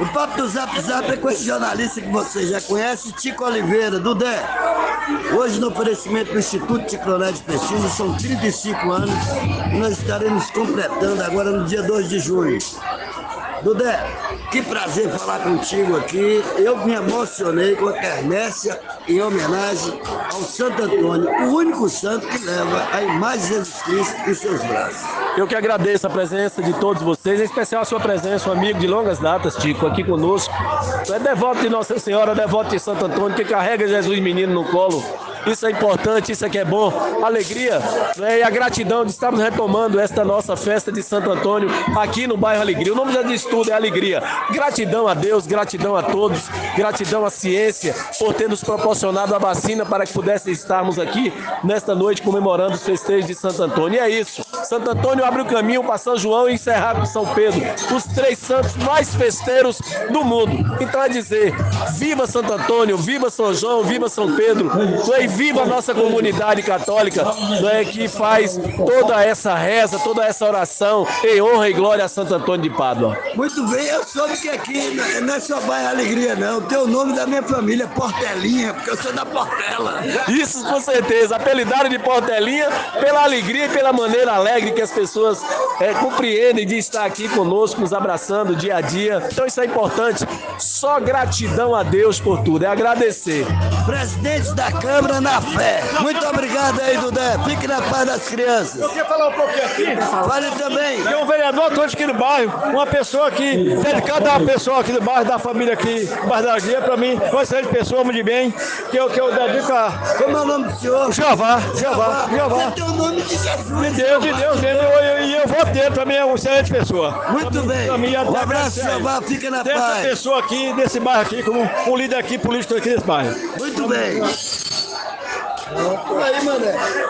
O papo do Zap Zap é com esse jornalista que você já conhece, Tico Oliveira, do Dé. Hoje, no oferecimento do Instituto Ticroné de Pesquisa, são 35 anos e nós estaremos completando agora no dia 2 de junho. Dudé, que prazer falar contigo aqui. Eu me emocionei com a quermesse em homenagem ao Santo Antônio, o único santo que leva a imagem de Jesus Cristo em seus braços. Eu que agradeço a presença de todos vocês, em especial a sua presença, um amigo de longas datas, Tico, aqui conosco. Tu é devoto de Nossa Senhora, devoto de Santo Antônio, que carrega Jesus menino no colo. Isso é importante, isso é que é bom. Alegria né? e a gratidão de estarmos retomando esta nossa festa de Santo Antônio aqui no bairro Alegria. O nome já diz tudo, é alegria. Gratidão a Deus, gratidão a todos, gratidão à ciência por ter nos proporcionado a vacina para que pudéssemos estarmos aqui nesta noite comemorando os festejos de Santo Antônio. E é isso. Santo Antônio abre o caminho para São João e encerrar com São Pedro, os três santos mais festeiros do mundo. Então é dizer, viva Santo Antônio, viva São João, viva São Pedro, e viva a nossa comunidade católica, é, que faz toda essa reza, toda essa oração em honra e glória a Santo Antônio de Pádua. Muito bem, eu soube que aqui não é só bairro Alegria, não. Tem o nome da minha família, Portelinha, porque eu sou da Portela. Isso com certeza, apelidado de Portelinha pela alegria e pela maneira alegre que as pessoas é, compreendem de estar aqui conosco, nos abraçando dia a dia. Então isso é importante. Só gratidão a Deus por tudo, é agradecer. Presidente da Câmara na fé. Muito obrigado aí, Dudé. Fique na paz das crianças. Eu queria falar um pouquinho aqui. Fale também. Tem um vereador hoje aqui no bairro, uma pessoa aqui, dedicada a uma pessoa aqui do bairro, da família aqui, bairro da Alegria, pra mim, uma excelente pessoa, muito de bem, que eu, que eu dedico a Como é o nome do senhor? Jeová, Jeová, Jeová. Você tem o nome de Jesus. De Deus, de Deus, dele, e eu, eu, eu dele, pra mim é uma excelente pessoa. Muito bem. Pra mim, até Um abraço. Jeová. Fica na Dessa paz. pessoa aqui, desse bairro aqui, como um líder aqui político aqui desse bairro. Muito bem. Aí, mané.